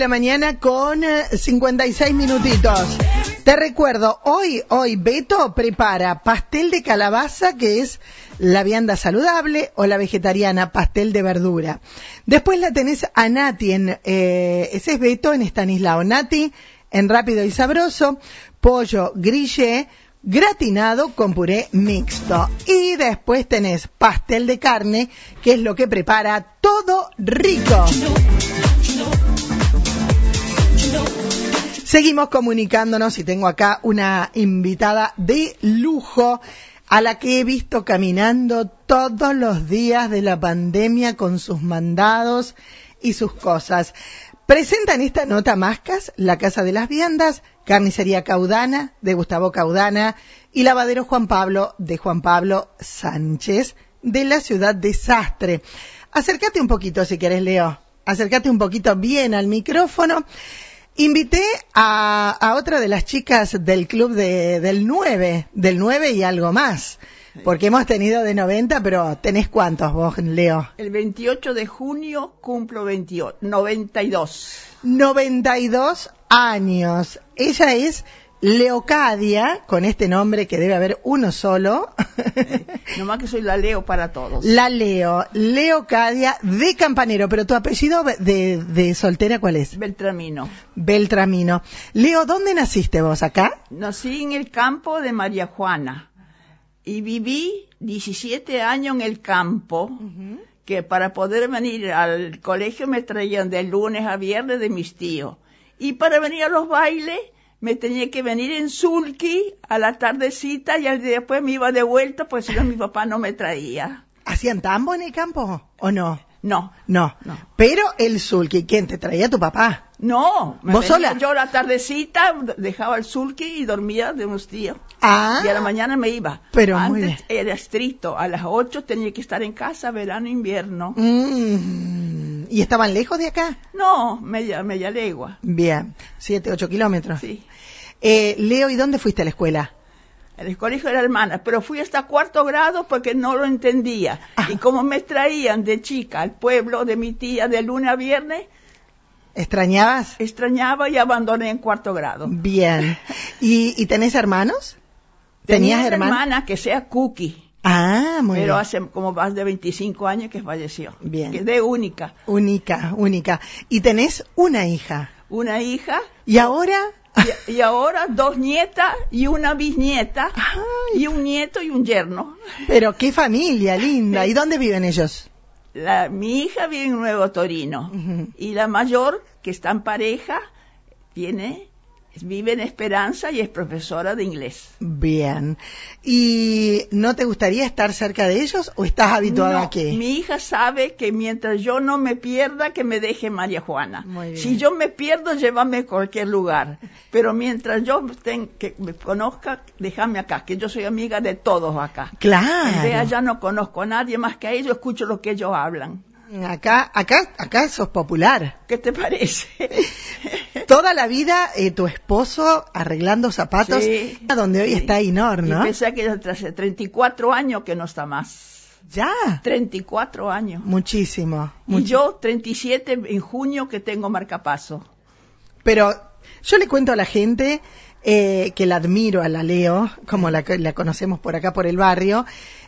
la mañana con eh, 56 minutitos. Te recuerdo, hoy, hoy Beto prepara pastel de calabaza, que es la vianda saludable, o la vegetariana, pastel de verdura. Después la tenés a Nati, en, eh, ese es Beto en Estanislao. Nati en Rápido y Sabroso, pollo grillé, gratinado con puré mixto. Y después tenés pastel de carne, que es lo que prepara todo rico. Seguimos comunicándonos y tengo acá una invitada de lujo a la que he visto caminando todos los días de la pandemia con sus mandados y sus cosas. Presentan esta nota Mascas, La Casa de las Viandas, Carnicería Caudana, de Gustavo Caudana, y Lavadero Juan Pablo, de Juan Pablo Sánchez, de la ciudad de Sastre. Acércate un poquito si querés, Leo. Acércate un poquito bien al micrófono. Invité a, a otra de las chicas del club de, del 9, del 9 y algo más. Porque hemos tenido de 90, pero ¿tenés cuántos vos, Leo? El 28 de junio cumplo 28, 92. 92 años. Ella es Leocadia, con este nombre que debe haber uno solo. Nomás que soy la Leo para todos. La Leo, Leocadia de Campanero, pero tu apellido de, de soltera, ¿cuál es? Beltramino. Beltramino. Leo, ¿dónde naciste vos? ¿Acá? Nací en el campo de María Juana y viví 17 años en el campo, que para poder venir al colegio me traían de lunes a viernes de mis tíos. Y para venir a los bailes me tenía que venir en sulky a la tardecita y al día después me iba de vuelta, pues si no mi papá no me traía. ¿Hacían tambo en el campo o no? No, No. No. Pero el sulky, ¿quién te traía tu papá? no. Me ¿Vos sola? Yo la tardecita dejaba el sulky y dormía de unos tíos. Ah, Y a la mañana me iba. Pero Antes muy bien. era estricto. A las 8 tenía que estar en casa, verano, invierno. Mm, ¿Y estaban lejos de acá? No, media, media legua. Bien, siete, ocho kilómetros. Sí. Eh, Leo, ¿y dónde fuiste a la escuela? El colegio de la hermana, pero fui hasta cuarto grado porque no lo entendía. Ah. Y como me traían de chica al pueblo de mi tía de lunes a viernes, ¿Extrañabas? extrañaba y abandoné en cuarto grado. Bien. ¿Y, y tenés hermanos? Tenía ¿Tenías una hermanos? hermana que sea Cookie, Ah, muy pero bien. hace como más de 25 años que falleció. Bien. Quedé única. Única, única. Y tenés una hija. Una hija ¿Y ahora? y, y ahora dos nietas y una bisnieta Ay, y un nieto y un yerno. pero qué familia linda. ¿Y dónde viven ellos? La, mi hija vive en Nuevo Torino y la mayor, que está en pareja, tiene, vive en Esperanza y es profesora de inglés. Bien. ¿Y no te gustaría estar cerca de ellos o estás habituada No, a qué? Mi hija sabe que mientras yo no me pierda, que me deje María Juana. Muy bien. Si yo me pierdo, llévame a cualquier lugar. Pero mientras yo ten- que me conozca, déjame acá, que yo soy amiga de todos acá. De Claro. allá no conozco a nadie más que a ellos, escucho lo que ellos hablan. Acá, acá, acá sos popular. ¿Qué te parece? Toda la vida eh, tu esposo arreglando zapatos, Sí. a donde hoy Sí. está Inor, Y ¿no? pensé que hace 34 años que no está más. Ya. 34 años. Muchísimo. Y yo 37 en junio que tengo marcapaso. Pero yo le cuento a la gente eh, que la admiro a la Leo, como la, la conocemos por acá por el barrio.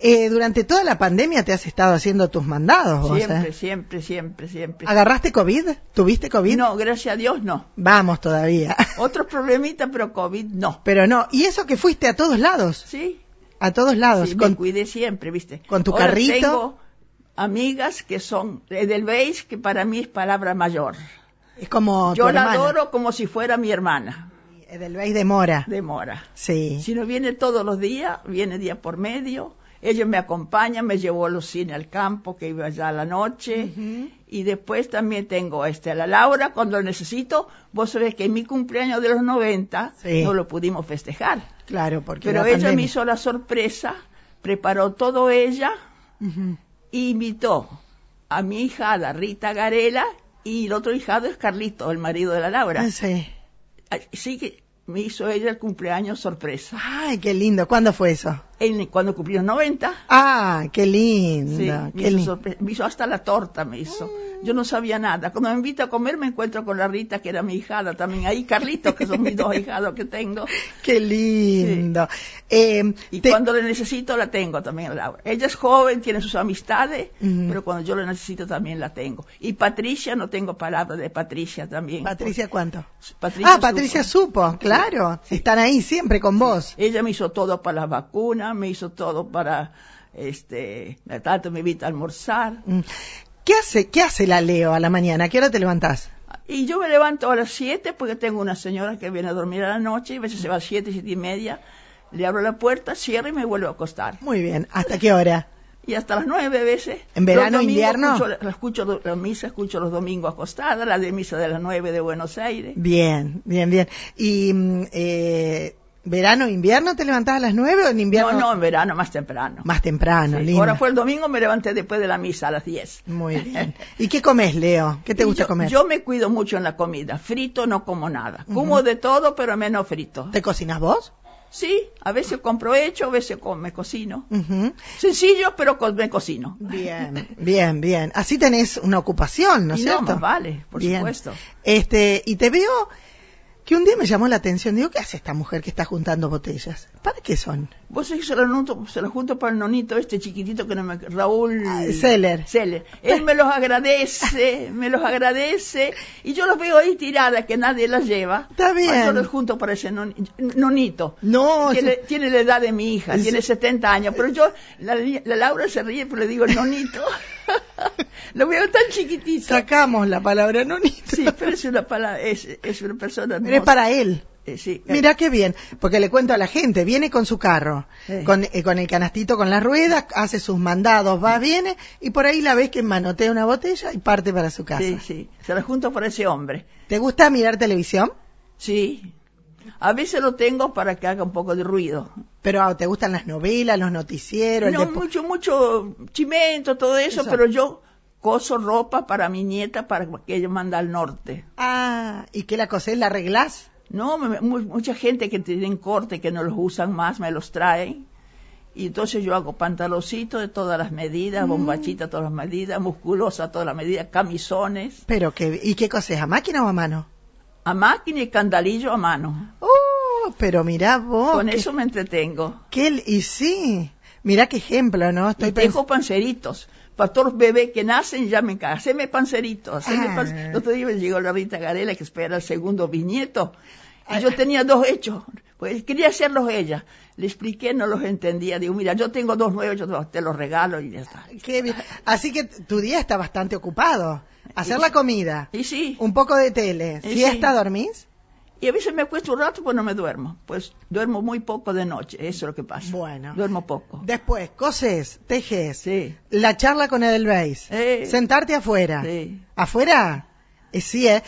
Eh, durante toda la pandemia te has estado haciendo tus mandados, Siempre, ¿eh? siempre, siempre, siempre. ¿Agarraste COVID? ¿Tuviste COVID? No, gracias a Dios no. Vamos todavía. Otros problemitas, pero COVID no. Pero no. ¿Y eso que fuiste a todos lados? Sí, A todos lados. sí, con- me cuidé siempre, ¿viste? con tu Ahora carrito. Tengo amigas que son Edelweiss, que para mí es palabra mayor. Es como Yo tu la hermana. adoro como si fuera mi hermana, Edelweiss de Mora. de Mora. Sí. Si no viene todos los días, viene día por medio. Ella me acompaña, me llevó a los cines al campo, que iba allá a la noche. Y después también tengo este, a la Laura, cuando lo necesito. Vos sabés que en mi cumpleaños de los 90 Sí. no lo pudimos festejar. Claro, porque Pero la ella me hizo la sorpresa, preparó todo ella e invitó a mi hijada Rita Garela y el otro hijado es Carlito, el marido de la Laura. Sí. Así que me hizo ella el cumpleaños sorpresa. Ay, qué lindo. ¿Cuándo fue eso? en- cuando cumplí los 90. Ah, qué Sí, lindo. me qué hizo, lindo. sorpre- me hizo hasta la torta, me hizo. Yo no sabía nada. Cuando me invita a comer me encuentro con la Rita, que era mi hijada también. Ahí Carlitos, que son mis dos hijados que tengo. Qué lindo. Eh, Y te- cuando le necesito la tengo también a Laura. Ella es joven, tiene sus amistades, pero cuando yo la necesito también la tengo. Y Patricia, no tengo palabra de Patricia también. Patricia, ¿cuánto? Patricia ah, Patricia supo. supo, claro. Están ahí siempre con vos. Ella me hizo todo para las vacunas, me hizo todo para, este, tanto me invita a almorzar. ¿Qué hace, qué hace la Leo a la mañana? ¿A qué hora te levantás? Y yo me levanto a las 7 porque tengo una señora que viene a dormir a la noche y a veces se va a las 7, 7 y media. Le abro la puerta, cierro y me vuelvo a acostar. Muy bien. ¿Hasta qué hora? Y hasta las 9 veces. ¿En verano, invierno? Escucho, la, escucho la misa, escucho los domingos acostada, la de misa de las 9 de Buenos Aires. Bien, bien, bien. ¿Y mm, eh, verano, invierno te levantás a las nueve o en invierno? No, no, en verano más temprano. Más temprano, Sí, lindo. Ahora fue el domingo, me levanté después de la misa a las 10. Muy bien. ¿Y qué comes, Leo? ¿Qué te Y gusta yo, comer? Yo me cuido mucho en la comida. Frito no como nada. Como de todo, pero menos frito. ¿Te cocinas vos? Sí, a veces compro hecho, a veces me cocino. Sencillo, pero co- me cocino. Bien, bien, bien. Así tenés una ocupación, ¿no es no, cierto? más vale, por Bien. supuesto. Este, y te veo que un día me llamó la atención. Digo, ¿qué hace esta mujer que está juntando botellas? ¿Para qué son? Vos sabés que se lo, junto, se lo junto para el nonito este chiquitito que no me... Raúl... Ah, Seller. Seller. Él me los agradece, me los agradece, y yo los veo ahí tiradas, que nadie las lleva. Está bien. Yo los junto para ese noni- nonito. No, Tiene, se- tiene la edad de mi hija, tiene 70 años, pero yo, la, la Laura se ríe, pero le digo nonito. lo veo tan chiquitito. sacamos la palabra nonito. Sí, pero es una, pala- es, es una persona Pero es para él. Eh, sí. Mira qué bien, porque le cuento a la gente, viene con su carro, Sí. con, eh, con el canastito con las ruedas, hace sus mandados, va, viene, y por ahí la ves que manotea una botella y parte para su casa. Sí, sí. Se la junto para ese hombre. ¿Te gusta mirar televisión? Sí. A veces lo tengo para que haga un poco de ruido. Pero ah, ¿te gustan las novelas, los noticieros? No, mucho, mucho chimento, todo eso, Eso. pero yo coso ropa para mi nieta para que ella manda al norte. Ah, ¿y qué la cosés? ¿La arreglás? No, me- mu- mucha gente que tienen corte, que no los usan más, me los traen. Y entonces yo hago pantaloncitos de todas las Mm. medidas, bombachitas todas las medidas, musculosa todas las medidas, camisones, Pero que, ¿y qué cosés? ¿A máquina o a mano? a máquina y candalillo a mano. Oh, pero mirá vos. Con qué- eso me entretengo. qué- y sí, mirá qué ejemplo, ¿no? Estoy y dejo panceritos. Para todos los bebés que nacen ya me. Haceme panceritos. Haceme Ah. pan- El otro día me llegó la Rita Garela que espera el segundo bisnieto. Y yo tenía dos hechos. Pues quería hacerlos ella. Le expliqué, no los entendía. Digo, mira, yo tengo dos nuevos, yo te los regalo y ya está. Qué bien. Así que tu día está bastante ocupado. Hacer la comida, Y sí. un poco de tele, Sí. siesta, ¿dormís? Y a veces me acuesto un rato, pues no me duermo. Pues duermo muy poco de noche. Eso es lo que pasa. Bueno. Duermo poco. Después, coses, tejes, Sí. la charla con Edelweiss, Eh. sentarte afuera. Sí. ¿Afuera? Eh, sí, ¿eh?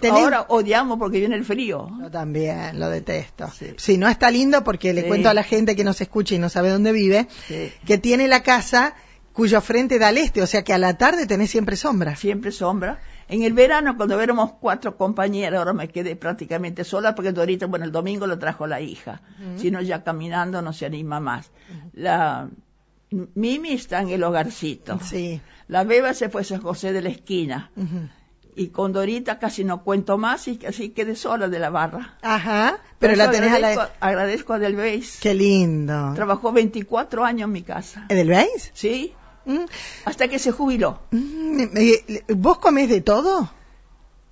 Tenés- Ahora odiamos porque viene el frío. Yo también, lo detesto. Sí. Si no está lindo porque le Sí. cuento a la gente que nos escucha y no sabe dónde vive, Sí. que tiene la casa cuyo frente da al este, o sea que a la tarde tenés siempre sombra. siempre sombra. En el verano, cuando éramos cuatro compañeras, ahora me quedé prácticamente sola porque Dorita, bueno, el domingo lo trajo la hija. Si no, ya caminando no se anima más. La Mimi está en el hogarcito. Sí. La Beba se fue a San José de la esquina. Y con Dorita casi no cuento más y casi quedé sola de la barra. Ajá, pero la tenés a agradezco, la... agradezco a Delveis. Qué lindo. Trabajó 24 años en mi casa. ¿Edelweiss? ¿Sí? Mm, Hasta que se jubiló. mm, ¿Vos comés de todo?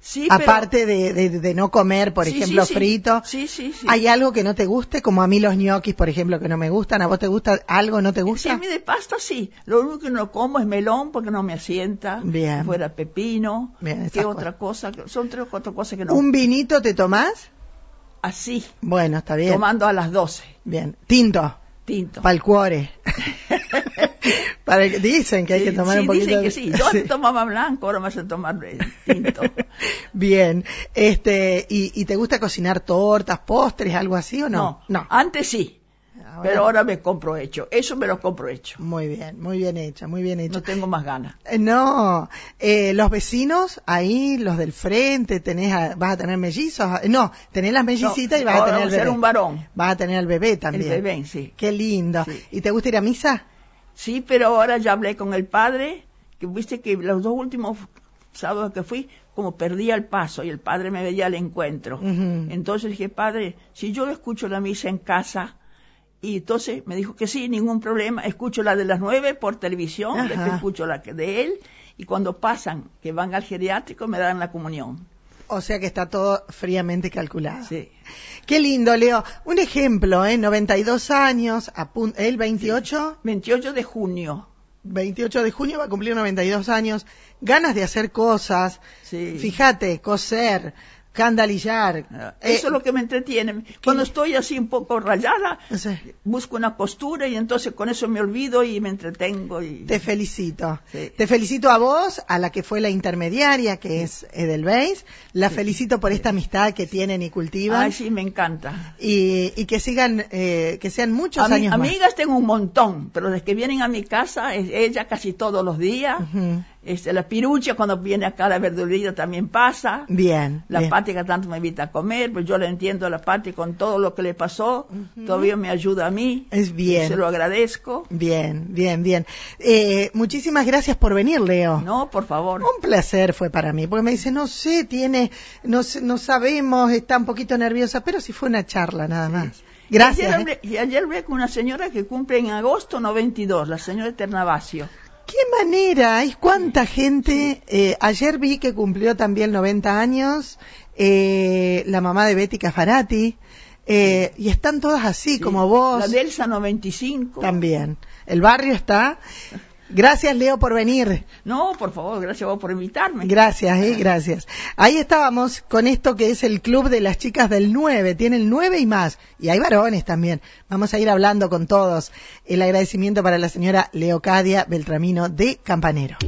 Sí, pero- Aparte de, de- de no comer, por Sí, ejemplo, sí, sí. frito. Sí, sí, sí. ¿Hay algo que no te guste? Como a mí los ñoquis, por ejemplo, que no me gustan. ¿A vos te gusta algo no te Sí, gusta? a mí de pasta sí. Lo único que no como es melón porque no me asienta. Bien. Fuera pepino. Bien, ¿Qué otra cosa? Son tres o cuatro cosas que no. ¿Un vinito te tomás? Así, Bueno, está bien. tomando a las 12. Bien. Tinto, Tinto. pa'l cuore. Para que- dicen que hay que tomar sí, un poquito dicen que sí. Yo Sí. antes tomaba blanco, ahora me hacen tomar tinto. Bien. Este, ¿y, y te gusta cocinar tortas, postres, algo así o no? No, antes sí. Pero ahora me compro hecho. Eso me lo compro hecho. Muy bien, muy bien hecha, muy bien hecha. No tengo más ganas. Eh, no, eh, los vecinos ahí, los del frente, tenés a- vas a tener mellizos. No, tenés las mellicitas No, y vas a tener va el a ser un varón. Vas a tener el bebé también. El bebé, sí. Qué lindo. Sí. ¿Y te gusta ir a misa? Sí, pero ahora ya hablé con el padre, que viste que los dos últimos sábados que fui, como perdía el paso y el padre me veía al encuentro. Entonces dije, padre, si yo escucho la misa en casa, y entonces me dijo que sí, ningún problema, escucho la de las nueve por televisión, después escucho la que de él, y cuando pasan, que van al geriátrico, me dan la comunión. O sea que está todo fríamente calculado. Sí. Qué lindo, Leo. Un ejemplo, ¿eh? 92 años, él 28, 28 de junio. 28 de junio va a cumplir 92 años, ganas de hacer cosas, Sí. fíjate, coser, eh, Eso es lo que me entretiene. Cuando estoy así un poco rayada, sí. busco una costura y entonces con eso me olvido y me entretengo. Y... Te felicito. Sí. Te felicito a vos, a la que fue la intermediaria, que es Edelweiss. La felicito por esta amistad que tienen y cultivan. Ay, sí, me encanta. y, y que sigan, eh, que sean muchos Ami- años más. amigas tengo un montón, pero desde que vienen a mi casa, es ella casi todos los días. Este, la pirucha cuando viene acá a la verdulería también pasa. Bien. La bien. Pati que tanto me invita a comer, pues yo le entiendo a la Pati con todo lo que le pasó, todavía me ayuda a mí. Es bien. Se lo agradezco. Bien, bien, bien. Eh, muchísimas gracias por venir, Leo. No, por favor. Un placer fue para mí, porque me dice, no sé, tiene, no, no sabemos, está un poquito nerviosa, pero si fue una charla nada más. Gracias. Y ayer, ¿eh? hablé, y ayer hablé con una señora que cumple en agosto 92, la señora Ternavasio. Qué manera, hay cuánta gente. Eh, ayer vi que cumplió también 90 años, eh, la mamá de Betty Cafarati, eh, y están todas así, como vos. La Delsa 95. También. El barrio está. Gracias, Leo, por venir. No, por favor, gracias a vos por invitarme. Gracias, eh, gracias. Ahí estábamos con esto que es el club de las chicas del 9. Tienen 9 y más. Y hay varones también. Vamos a ir hablando con todos. El agradecimiento para la señora Leocadia Beltramino de Campanero.